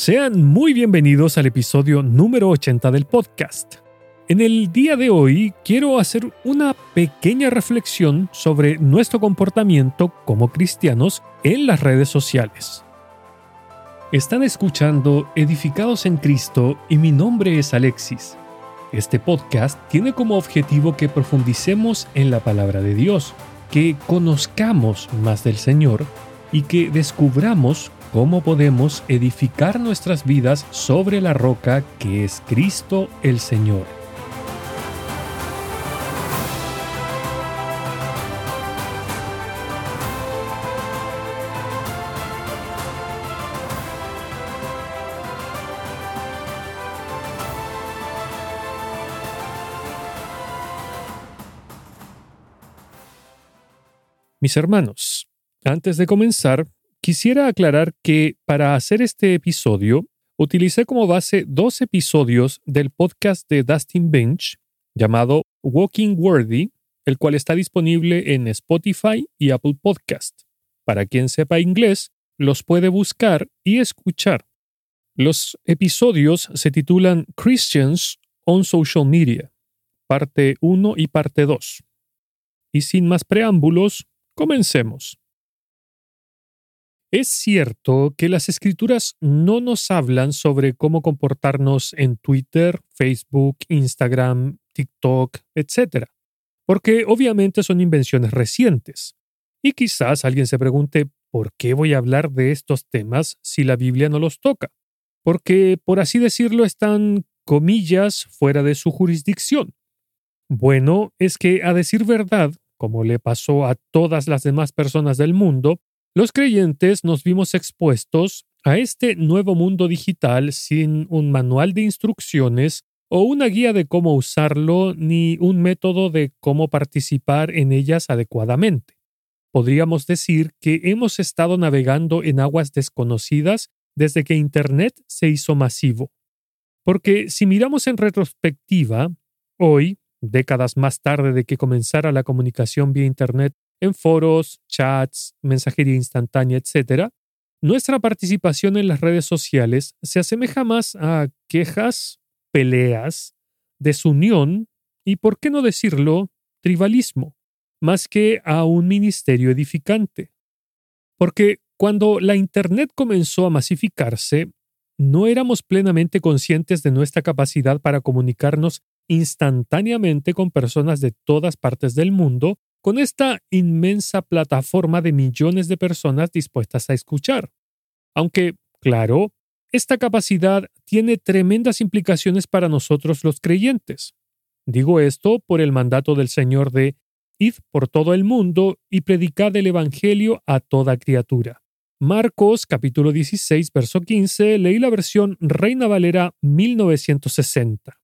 Sean muy bienvenidos al episodio número 80 del podcast. En el día de hoy quiero hacer una pequeña reflexión sobre nuestro comportamiento como cristianos en las redes sociales. Están escuchando Edificados en Cristo y mi nombre es Alexis. Este podcast tiene como objetivo que profundicemos en la palabra de Dios, que conozcamos más del Señor y que descubramos cómo podemos edificar nuestras vidas sobre la roca que es Cristo el Señor. Mis hermanos, antes de comenzar, Quisiera aclarar que para hacer este episodio utilicé como base dos episodios del podcast de Dustin Bench llamado Walking Worthy, el cual está disponible en Spotify y Apple Podcast. Para quien sepa inglés, los puede buscar y escuchar. Los episodios se titulan Christians on Social Media, parte 1 y parte 2. Y sin más preámbulos, comencemos. Es cierto que las escrituras no nos hablan sobre cómo comportarnos en Twitter, Facebook, Instagram, TikTok, etc. Porque obviamente son invenciones recientes. Y quizás alguien se pregunte, ¿por qué voy a hablar de estos temas si la Biblia no los toca? Porque, por así decirlo, están, comillas, fuera de su jurisdicción. Bueno, es que, a decir verdad, como le pasó a todas las demás personas del mundo, los creyentes nos vimos expuestos a este nuevo mundo digital sin un manual de instrucciones o una guía de cómo usarlo ni un método de cómo participar en ellas adecuadamente. Podríamos decir que hemos estado navegando en aguas desconocidas desde que Internet se hizo masivo. Porque si miramos en retrospectiva, hoy, décadas más tarde de que comenzara la comunicación vía Internet en foros, chats, mensajería instantánea, etc., nuestra participación en las redes sociales se asemeja más a quejas, peleas, desunión y, por qué no decirlo, tribalismo, más que a un ministerio edificante. Porque cuando la Internet comenzó a masificarse, no éramos plenamente conscientes de nuestra capacidad para comunicarnos instantáneamente con personas de todas partes del mundo con esta inmensa plataforma de millones de personas dispuestas a escuchar. Aunque, claro, esta capacidad tiene tremendas implicaciones para nosotros los creyentes. Digo esto por el mandato del Señor de Id por todo el mundo y predicad el Evangelio a toda criatura. Marcos capítulo 16, verso 15, leí la versión Reina Valera 1960.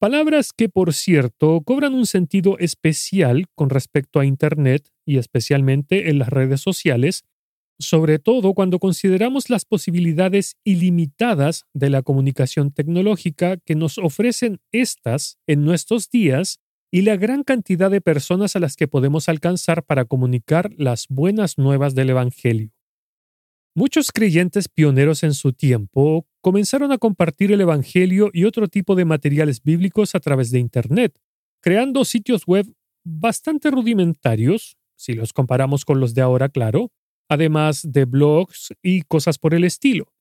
Palabras que, por cierto, cobran un sentido especial con respecto a Internet y especialmente en las redes sociales, sobre todo cuando consideramos las posibilidades ilimitadas de la comunicación tecnológica que nos ofrecen estas en nuestros días y la gran cantidad de personas a las que podemos alcanzar para comunicar las buenas nuevas del Evangelio. Muchos creyentes pioneros en su tiempo comenzaron a compartir el Evangelio y otro tipo de materiales bíblicos a través de Internet, creando sitios web bastante rudimentarios, si los comparamos con los de ahora, claro, además de blogs y cosas por el estilo.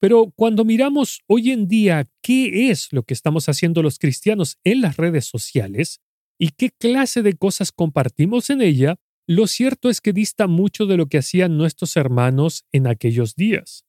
Pero cuando miramos hoy en día qué es lo que estamos haciendo los cristianos en las redes sociales y qué clase de cosas compartimos en ella, lo cierto es que dista mucho de lo que hacían nuestros hermanos en aquellos días.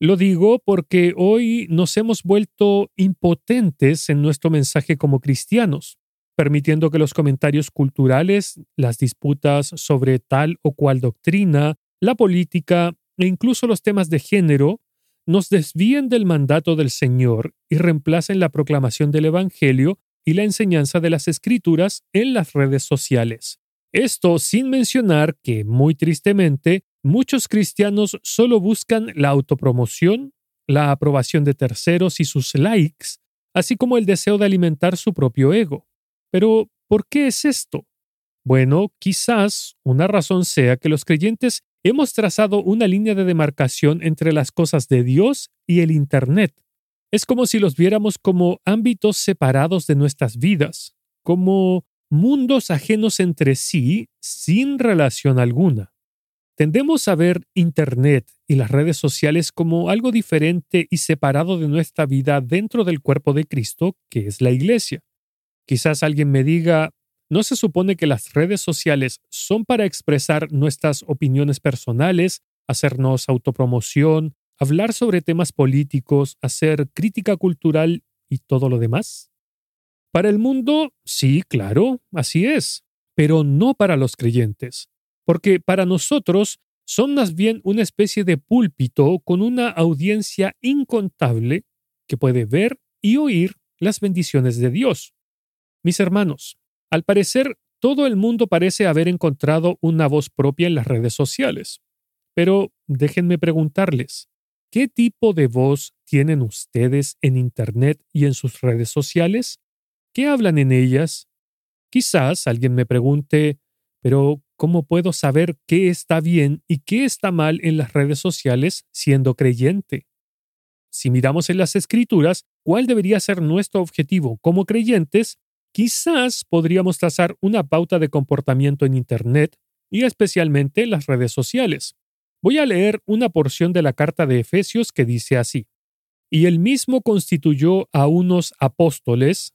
Lo digo porque hoy nos hemos vuelto impotentes en nuestro mensaje como cristianos, permitiendo que los comentarios culturales, las disputas sobre tal o cual doctrina, la política e incluso los temas de género nos desvíen del mandato del Señor y reemplacen la proclamación del Evangelio y la enseñanza de las Escrituras en las redes sociales. Esto sin mencionar que, muy tristemente, muchos cristianos solo buscan la autopromoción, la aprobación de terceros y sus likes, así como el deseo de alimentar su propio ego. Pero, ¿por qué es esto? Bueno, quizás una razón sea que los creyentes hemos trazado una línea de demarcación entre las cosas de Dios y el Internet. Es como si los viéramos como ámbitos separados de nuestras vidas, como mundos ajenos entre sí sin relación alguna. Tendemos a ver Internet y las redes sociales como algo diferente y separado de nuestra vida dentro del cuerpo de Cristo, que es la Iglesia. Quizás alguien me diga, ¿no se supone que las redes sociales son para expresar nuestras opiniones personales, hacernos autopromoción, hablar sobre temas políticos, hacer crítica cultural y todo lo demás? Para el mundo, sí, claro, así es, pero no para los creyentes porque para nosotros son más bien una especie de púlpito con una audiencia incontable que puede ver y oír las bendiciones de Dios. Mis hermanos, al parecer todo el mundo parece haber encontrado una voz propia en las redes sociales. Pero déjenme preguntarles, ¿qué tipo de voz tienen ustedes en Internet y en sus redes sociales? ¿Qué hablan en ellas? Quizás alguien me pregunte, pero ¿cómo puedo saber qué está bien y qué está mal en las redes sociales siendo creyente? Si miramos en las escrituras cuál debería ser nuestro objetivo como creyentes, quizás podríamos trazar una pauta de comportamiento en Internet y especialmente en las redes sociales. Voy a leer una porción de la carta de Efesios que dice así. Y él mismo constituyó a unos apóstoles,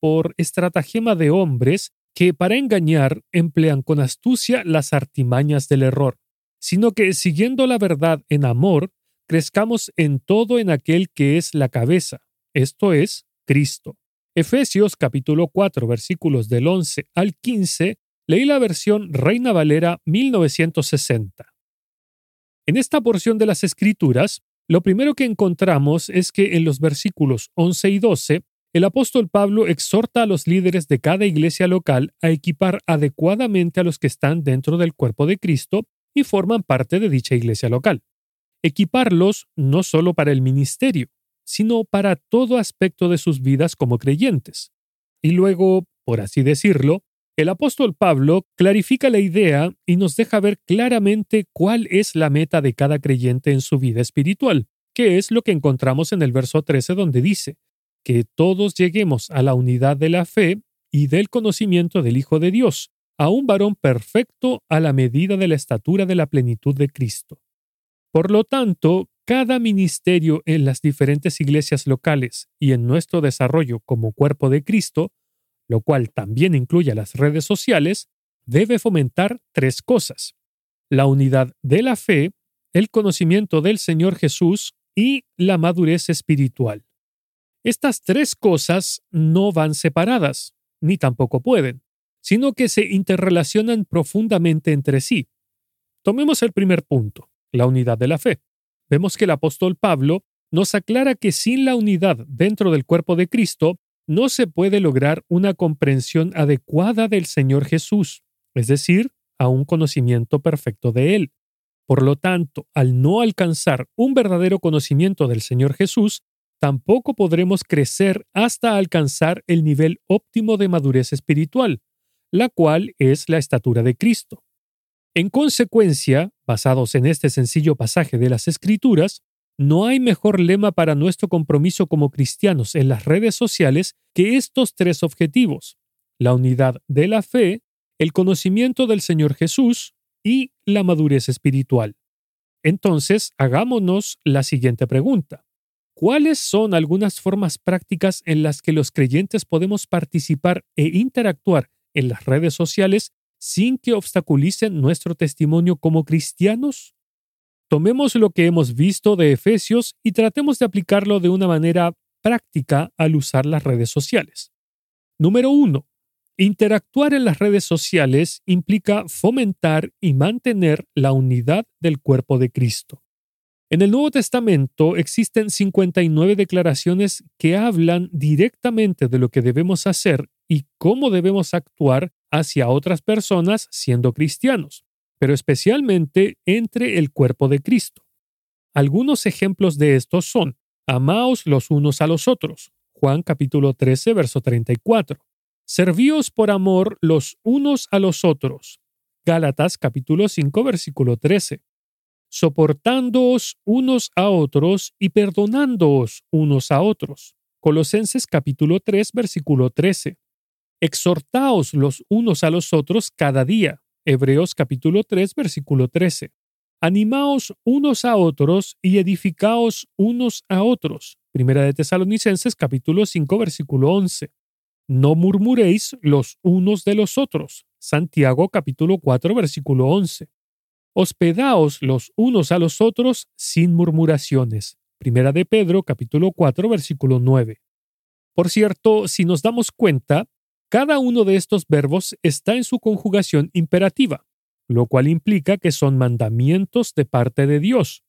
por estratagema de hombres, que para engañar emplean con astucia las artimañas del error, sino que siguiendo la verdad en amor, crezcamos en todo en aquel que es la cabeza, esto es, Cristo. Efesios capítulo 4 versículos del 11 al 15, leí la versión Reina Valera 1960. En esta porción de las Escrituras, lo primero que encontramos es que en los versículos 11 y 12 el apóstol Pablo exhorta a los líderes de cada iglesia local a equipar adecuadamente a los que están dentro del cuerpo de Cristo y forman parte de dicha iglesia local. Equiparlos no solo para el ministerio, sino para todo aspecto de sus vidas como creyentes. Y luego, por así decirlo, el apóstol Pablo clarifica la idea y nos deja ver claramente cuál es la meta de cada creyente en su vida espiritual, que es lo que encontramos en el verso 13 donde dice, que todos lleguemos a la unidad de la fe y del conocimiento del Hijo de Dios, a un varón perfecto a la medida de la estatura de la plenitud de Cristo. Por lo tanto, cada ministerio en las diferentes iglesias locales y en nuestro desarrollo como cuerpo de Cristo, lo cual también incluye las redes sociales, debe fomentar tres cosas. La unidad de la fe, el conocimiento del Señor Jesús y la madurez espiritual. Estas tres cosas no van separadas, ni tampoco pueden, sino que se interrelacionan profundamente entre sí. Tomemos el primer punto, la unidad de la fe. Vemos que el apóstol Pablo nos aclara que sin la unidad dentro del cuerpo de Cristo no se puede lograr una comprensión adecuada del Señor Jesús, es decir, a un conocimiento perfecto de Él. Por lo tanto, al no alcanzar un verdadero conocimiento del Señor Jesús, tampoco podremos crecer hasta alcanzar el nivel óptimo de madurez espiritual, la cual es la estatura de Cristo. En consecuencia, basados en este sencillo pasaje de las Escrituras, no hay mejor lema para nuestro compromiso como cristianos en las redes sociales que estos tres objetivos, la unidad de la fe, el conocimiento del Señor Jesús y la madurez espiritual. Entonces, hagámonos la siguiente pregunta. ¿Cuáles son algunas formas prácticas en las que los creyentes podemos participar e interactuar en las redes sociales sin que obstaculicen nuestro testimonio como cristianos? Tomemos lo que hemos visto de Efesios y tratemos de aplicarlo de una manera práctica al usar las redes sociales. Número 1. Interactuar en las redes sociales implica fomentar y mantener la unidad del cuerpo de Cristo. En el Nuevo Testamento existen 59 declaraciones que hablan directamente de lo que debemos hacer y cómo debemos actuar hacia otras personas siendo cristianos, pero especialmente entre el cuerpo de Cristo. Algunos ejemplos de estos son, amaos los unos a los otros, Juan capítulo 13, verso 34. Servíos por amor los unos a los otros, Gálatas capítulo 5, versículo 13 soportándoos unos a otros y perdonándoos unos a otros. Colosenses capítulo 3 versículo 13. Exhortaos los unos a los otros cada día. Hebreos capítulo 3 versículo 13. Animaos unos a otros y edificaos unos a otros. Primera de Tesalonicenses capítulo 5 versículo 11. No murmuréis los unos de los otros. Santiago capítulo 4 versículo 11. Hospedaos los unos a los otros sin murmuraciones. Primera de Pedro, capítulo 4, versículo 9. Por cierto, si nos damos cuenta, cada uno de estos verbos está en su conjugación imperativa, lo cual implica que son mandamientos de parte de Dios,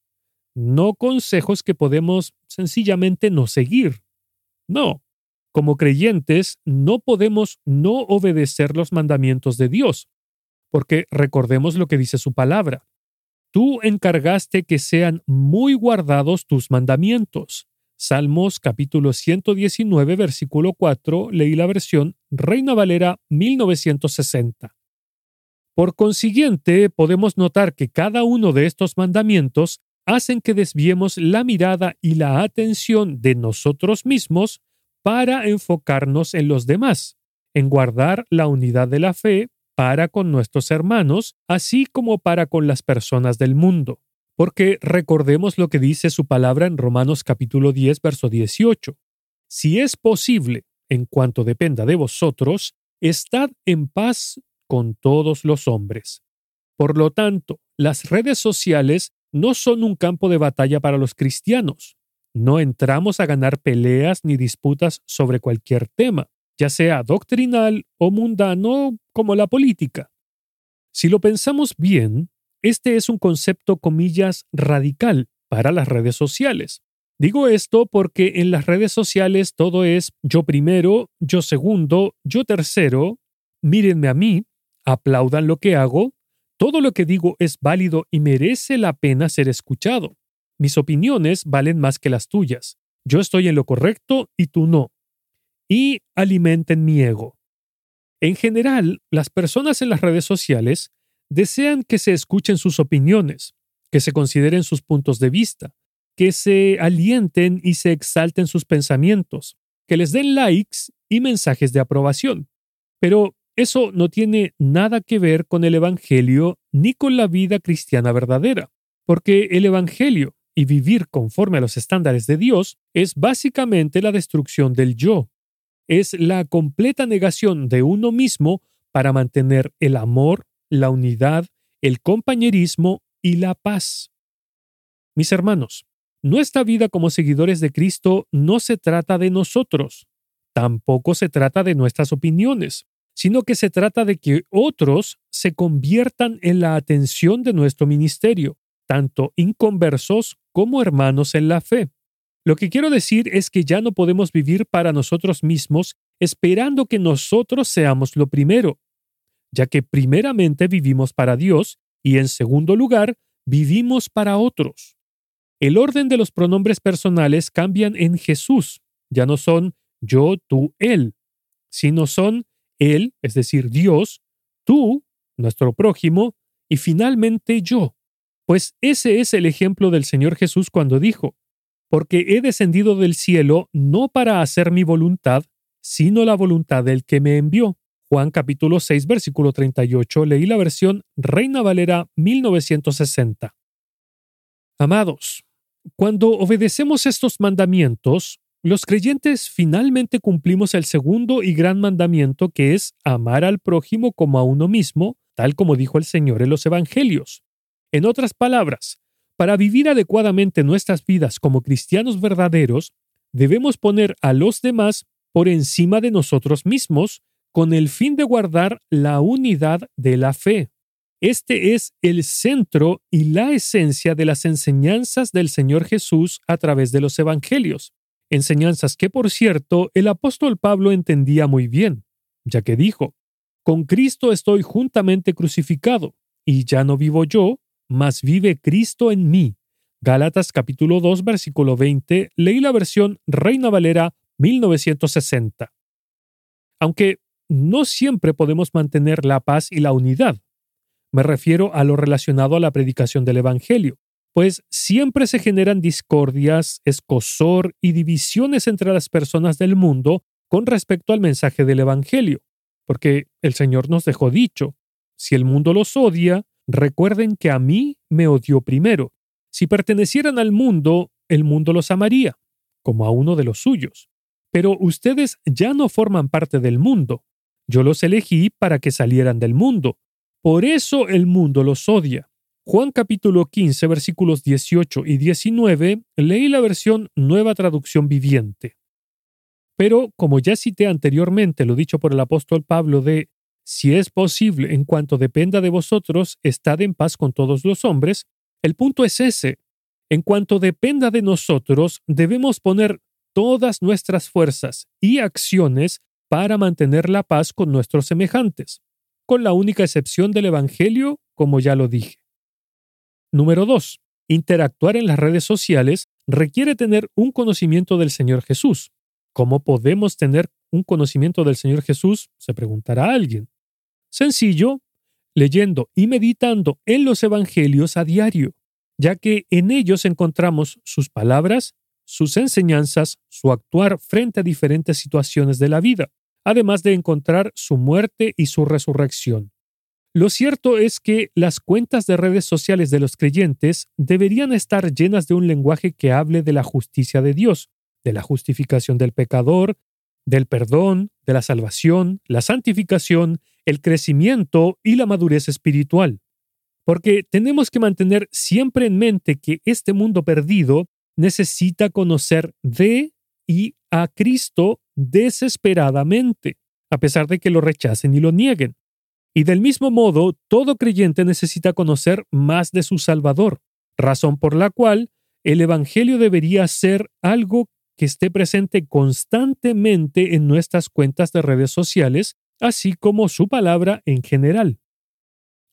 no consejos que podemos sencillamente no seguir. No, como creyentes no podemos no obedecer los mandamientos de Dios, porque recordemos lo que dice su palabra. Tú encargaste que sean muy guardados tus mandamientos. Salmos capítulo 119, versículo 4, leí la versión Reina Valera 1960. Por consiguiente, podemos notar que cada uno de estos mandamientos hacen que desviemos la mirada y la atención de nosotros mismos para enfocarnos en los demás, en guardar la unidad de la fe, para con nuestros hermanos, así como para con las personas del mundo. Porque recordemos lo que dice su palabra en Romanos capítulo 10, verso 18. Si es posible, en cuanto dependa de vosotros, estad en paz con todos los hombres. Por lo tanto, las redes sociales no son un campo de batalla para los cristianos. No entramos a ganar peleas ni disputas sobre cualquier tema ya sea doctrinal o mundano como la política. Si lo pensamos bien, este es un concepto, comillas, radical para las redes sociales. Digo esto porque en las redes sociales todo es yo primero, yo segundo, yo tercero, mírenme a mí, aplaudan lo que hago, todo lo que digo es válido y merece la pena ser escuchado. Mis opiniones valen más que las tuyas. Yo estoy en lo correcto y tú no y alimenten mi ego. En general, las personas en las redes sociales desean que se escuchen sus opiniones, que se consideren sus puntos de vista, que se alienten y se exalten sus pensamientos, que les den likes y mensajes de aprobación. Pero eso no tiene nada que ver con el Evangelio ni con la vida cristiana verdadera, porque el Evangelio y vivir conforme a los estándares de Dios es básicamente la destrucción del yo, es la completa negación de uno mismo para mantener el amor, la unidad, el compañerismo y la paz. Mis hermanos, nuestra vida como seguidores de Cristo no se trata de nosotros, tampoco se trata de nuestras opiniones, sino que se trata de que otros se conviertan en la atención de nuestro ministerio, tanto inconversos como hermanos en la fe. Lo que quiero decir es que ya no podemos vivir para nosotros mismos esperando que nosotros seamos lo primero, ya que primeramente vivimos para Dios y en segundo lugar vivimos para otros. El orden de los pronombres personales cambian en Jesús, ya no son yo, tú, él, sino son él, es decir, Dios, tú, nuestro prójimo, y finalmente yo. Pues ese es el ejemplo del Señor Jesús cuando dijo, porque he descendido del cielo no para hacer mi voluntad, sino la voluntad del que me envió. Juan capítulo 6 versículo 38 leí la versión Reina Valera 1960. Amados, cuando obedecemos estos mandamientos, los creyentes finalmente cumplimos el segundo y gran mandamiento que es amar al prójimo como a uno mismo, tal como dijo el Señor en los Evangelios. En otras palabras, para vivir adecuadamente nuestras vidas como cristianos verdaderos, debemos poner a los demás por encima de nosotros mismos con el fin de guardar la unidad de la fe. Este es el centro y la esencia de las enseñanzas del Señor Jesús a través de los Evangelios, enseñanzas que, por cierto, el apóstol Pablo entendía muy bien, ya que dijo, Con Cristo estoy juntamente crucificado, y ya no vivo yo, mas vive Cristo en mí. Gálatas capítulo 2 versículo 20, leí la versión Reina Valera 1960. Aunque no siempre podemos mantener la paz y la unidad, me refiero a lo relacionado a la predicación del Evangelio, pues siempre se generan discordias, escosor y divisiones entre las personas del mundo con respecto al mensaje del Evangelio, porque el Señor nos dejó dicho, si el mundo los odia, recuerden que a mí me odió primero. Si pertenecieran al mundo, el mundo los amaría, como a uno de los suyos. Pero ustedes ya no forman parte del mundo. Yo los elegí para que salieran del mundo, por eso el mundo los odia. Juan capítulo 15 versículos 18 y 19 leí la versión Nueva Traducción Viviente. Pero, como ya cité anteriormente lo dicho por el apóstol Pablo de, si es posible, en cuanto dependa de vosotros, estad en paz con todos los hombres, el punto es ese. En cuanto dependa de nosotros, debemos poner todas nuestras fuerzas y acciones para mantener la paz con nuestros semejantes con la única excepción del Evangelio, como ya lo dije. Número 2. Interactuar en las redes sociales requiere tener un conocimiento del Señor Jesús. ¿Cómo podemos tener un conocimiento del Señor Jesús? Se preguntará alguien. Sencillo, leyendo y meditando en los Evangelios a diario, ya que en ellos encontramos sus palabras, sus enseñanzas, su actuar frente a diferentes situaciones de la vida además de encontrar su muerte y su resurrección. Lo cierto es que las cuentas de redes sociales de los creyentes deberían estar llenas de un lenguaje que hable de la justicia de Dios, de la justificación del pecador, del perdón, de la salvación, la santificación, el crecimiento y la madurez espiritual. Porque tenemos que mantener siempre en mente que este mundo perdido necesita conocer de y a Cristo desesperadamente, a pesar de que lo rechacen y lo nieguen. Y del mismo modo, todo creyente necesita conocer más de su Salvador, razón por la cual el Evangelio debería ser algo que esté presente constantemente en nuestras cuentas de redes sociales, así como su palabra en general.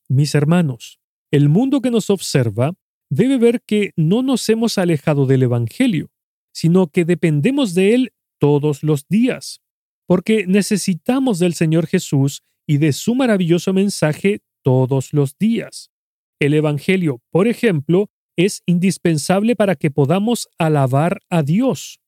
Mis hermanos, el mundo que nos observa debe ver que no nos hemos alejado del Evangelio, sino que dependemos de Él todos los días, porque necesitamos del Señor Jesús y de su maravilloso mensaje todos los días. El Evangelio, por ejemplo, es indispensable para que podamos alabar a Dios.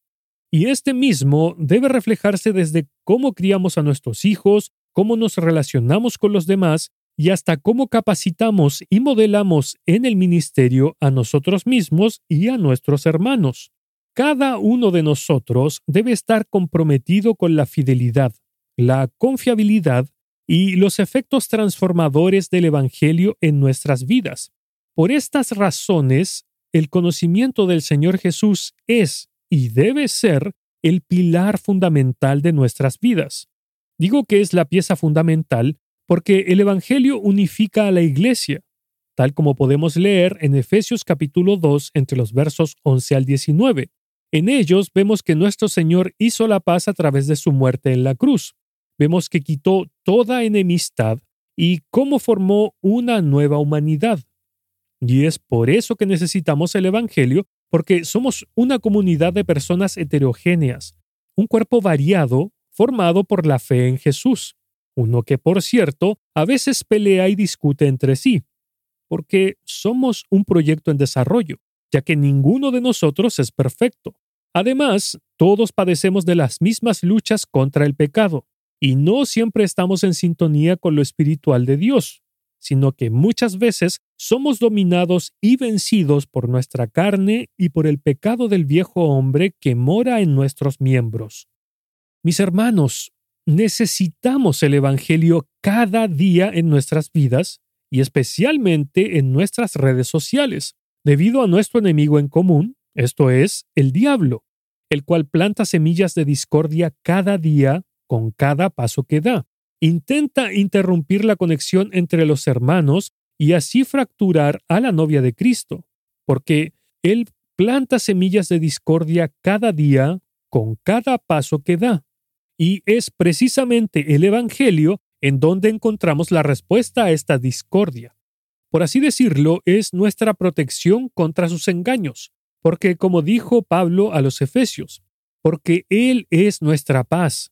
Y este mismo debe reflejarse desde cómo criamos a nuestros hijos, cómo nos relacionamos con los demás y hasta cómo capacitamos y modelamos en el ministerio a nosotros mismos y a nuestros hermanos. Cada uno de nosotros debe estar comprometido con la fidelidad, la confiabilidad y los efectos transformadores del Evangelio en nuestras vidas. Por estas razones, el conocimiento del Señor Jesús es y debe ser el pilar fundamental de nuestras vidas. Digo que es la pieza fundamental porque el Evangelio unifica a la Iglesia, tal como podemos leer en Efesios capítulo 2 entre los versos 11 al 19. En ellos vemos que nuestro Señor hizo la paz a través de su muerte en la cruz. Vemos que quitó toda enemistad y cómo formó una nueva humanidad. Y es por eso que necesitamos el Evangelio, porque somos una comunidad de personas heterogéneas, un cuerpo variado formado por la fe en Jesús, uno que, por cierto, a veces pelea y discute entre sí, porque somos un proyecto en desarrollo, ya que ninguno de nosotros es perfecto. Además, todos padecemos de las mismas luchas contra el pecado, y no siempre estamos en sintonía con lo espiritual de Dios, sino que muchas veces somos dominados y vencidos por nuestra carne y por el pecado del viejo hombre que mora en nuestros miembros. Mis hermanos, necesitamos el Evangelio cada día en nuestras vidas y especialmente en nuestras redes sociales, debido a nuestro enemigo en común, esto es, el diablo, el cual planta semillas de discordia cada día con cada paso que da. Intenta interrumpir la conexión entre los hermanos y así fracturar a la novia de Cristo, porque Él planta semillas de discordia cada día con cada paso que da. Y es precisamente el Evangelio en donde encontramos la respuesta a esta discordia. Por así decirlo, es nuestra protección contra sus engaños, porque como dijo Pablo a los Efesios, porque Él es nuestra paz,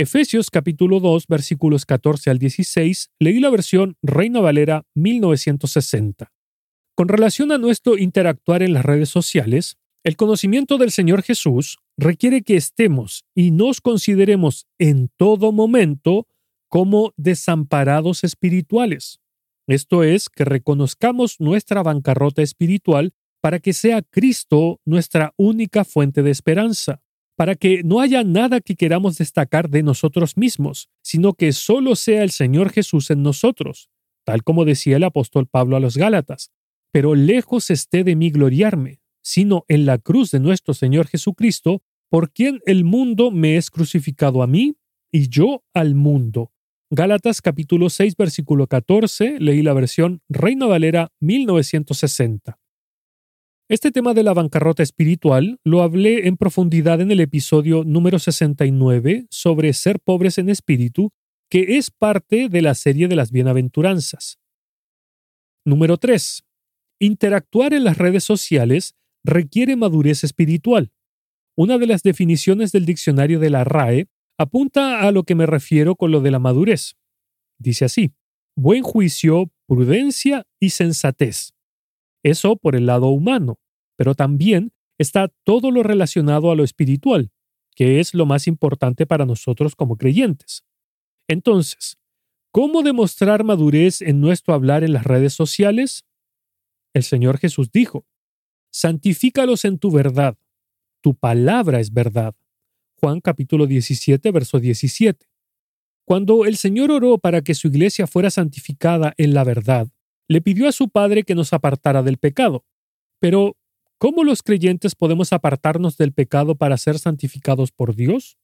Efesios capítulo 2 versículos 14 al 16, leí la versión Reina Valera 1960. Con relación a nuestro interactuar en las redes sociales, el conocimiento del Señor Jesús requiere que estemos y nos consideremos en todo momento como desamparados espirituales. Esto es, que reconozcamos nuestra bancarrota espiritual para que sea Cristo nuestra única fuente de esperanza, para que no haya nada que queramos destacar de nosotros mismos, sino que solo sea el Señor Jesús en nosotros, tal como decía el apóstol Pablo a los Gálatas. Pero lejos esté de mí gloriarme, sino en la cruz de nuestro Señor Jesucristo, por quien el mundo me es crucificado a mí y yo al mundo. Gálatas capítulo 6 versículo 14, leí la versión Reina Valera 1960. Este tema de la bancarrota espiritual lo hablé en profundidad en el episodio número 69 sobre ser pobres en espíritu, que es parte de la serie de las bienaventuranzas. Número 3. Interactuar en las redes sociales requiere madurez espiritual. Una de las definiciones del diccionario de la RAE apunta a lo que me refiero con lo de la madurez. Dice así, buen juicio, prudencia y sensatez. Eso por el lado humano, pero también está todo lo relacionado a lo espiritual, que es lo más importante para nosotros como creyentes. Entonces, ¿cómo demostrar madurez en nuestro hablar en las redes sociales? El Señor Jesús dijo, santifícalos en tu verdad, tu palabra es verdad. Juan capítulo 17, verso 17. Cuando el Señor oró para que su iglesia fuera santificada en la verdad, le pidió a su Padre que nos apartara del pecado. Pero, ¿cómo los creyentes podemos apartarnos del pecado para ser santificados por Dios?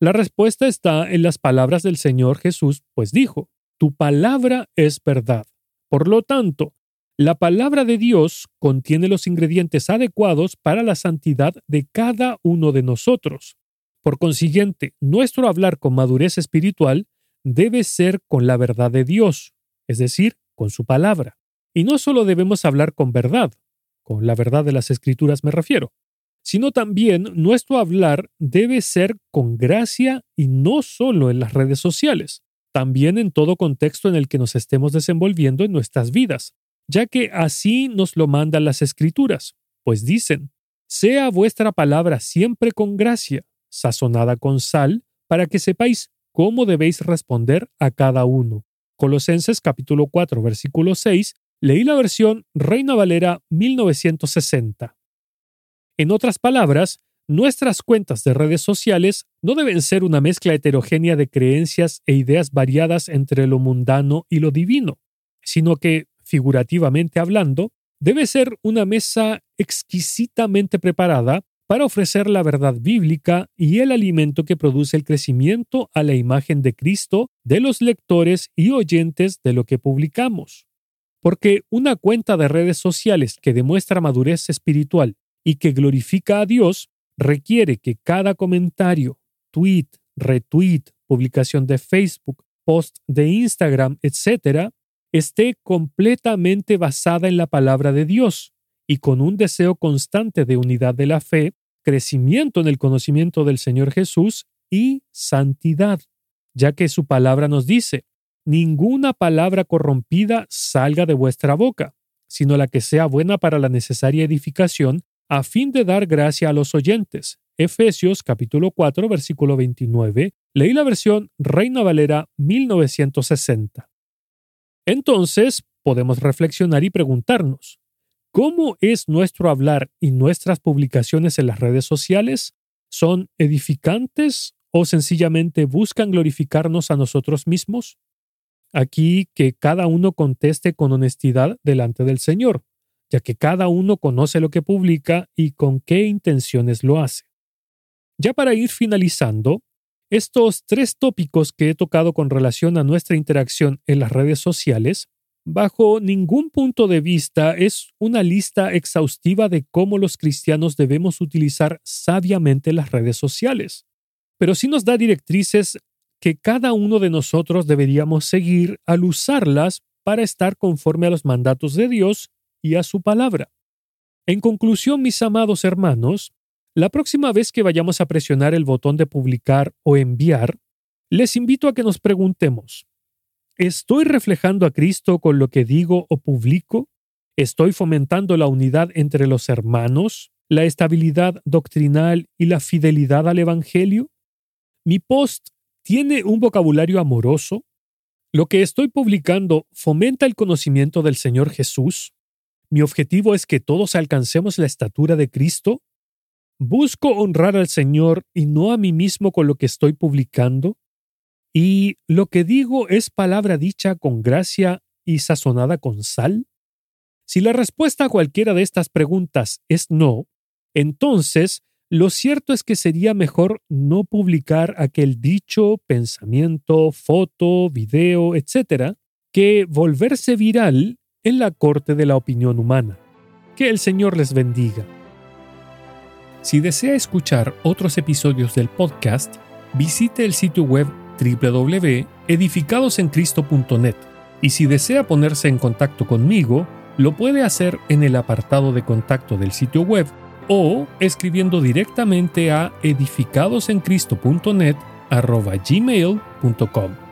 La respuesta está en las palabras del Señor Jesús, pues dijo, Tu palabra es verdad. Por lo tanto, la palabra de Dios contiene los ingredientes adecuados para la santidad de cada uno de nosotros. Por consiguiente, nuestro hablar con madurez espiritual debe ser con la verdad de Dios, es decir, con su palabra. Y no solo debemos hablar con verdad, con la verdad de las escrituras me refiero, sino también nuestro hablar debe ser con gracia y no solo en las redes sociales, también en todo contexto en el que nos estemos desenvolviendo en nuestras vidas, ya que así nos lo mandan las escrituras, pues dicen, sea vuestra palabra siempre con gracia, sazonada con sal, para que sepáis cómo debéis responder a cada uno. Colosenses capítulo 4, versículo 6, leí la versión Reina Valera 1960. En otras palabras, nuestras cuentas de redes sociales no deben ser una mezcla heterogénea de creencias e ideas variadas entre lo mundano y lo divino, sino que, figurativamente hablando, debe ser una mesa exquisitamente preparada para ofrecer la verdad bíblica y el alimento que produce el crecimiento a la imagen de Cristo de los lectores y oyentes de lo que publicamos. Porque una cuenta de redes sociales que demuestra madurez espiritual y que glorifica a Dios requiere que cada comentario, tweet, retweet, publicación de Facebook, post de Instagram, etc., esté completamente basada en la palabra de Dios y con un deseo constante de unidad de la fe, crecimiento en el conocimiento del Señor Jesús y santidad, ya que su palabra nos dice, ninguna palabra corrompida salga de vuestra boca, sino la que sea buena para la necesaria edificación, a fin de dar gracia a los oyentes. Efesios capítulo 4 versículo 29. Leí la versión Reina Valera 1960. Entonces, podemos reflexionar y preguntarnos, ¿Cómo es nuestro hablar y nuestras publicaciones en las redes sociales? ¿Son edificantes o sencillamente buscan glorificarnos a nosotros mismos? Aquí que cada uno conteste con honestidad delante del Señor, ya que cada uno conoce lo que publica y con qué intenciones lo hace. Ya para ir finalizando, estos tres tópicos que he tocado con relación a nuestra interacción en las redes sociales, bajo ningún punto de vista es una lista exhaustiva de cómo los cristianos debemos utilizar sabiamente las redes sociales, pero sí nos da directrices que cada uno de nosotros deberíamos seguir al usarlas para estar conforme a los mandatos de Dios y a su palabra. En conclusión, mis amados hermanos, la próxima vez que vayamos a presionar el botón de publicar o enviar, les invito a que nos preguntemos, ¿estoy reflejando a Cristo con lo que digo o publico? ¿Estoy fomentando la unidad entre los hermanos, la estabilidad doctrinal y la fidelidad al Evangelio? ¿Mi post tiene un vocabulario amoroso? ¿Lo que estoy publicando fomenta el conocimiento del Señor Jesús? ¿Mi objetivo es que todos alcancemos la estatura de Cristo? ¿Busco honrar al Señor y no a mí mismo con lo que estoy publicando? ¿Y lo que digo es palabra dicha con gracia y sazonada con sal? Si la respuesta a cualquiera de estas preguntas es no, entonces lo cierto es que sería mejor no publicar aquel dicho, pensamiento, foto, video, etc., que volverse viral en la corte de la opinión humana. Que el Señor les bendiga. Si desea escuchar otros episodios del podcast, visite el sitio web www.edificadosencristo.net y si desea ponerse en contacto conmigo, lo puede hacer en el apartado de contacto del sitio web o escribiendo directamente a edificadosencristo.net arroba gmail.com.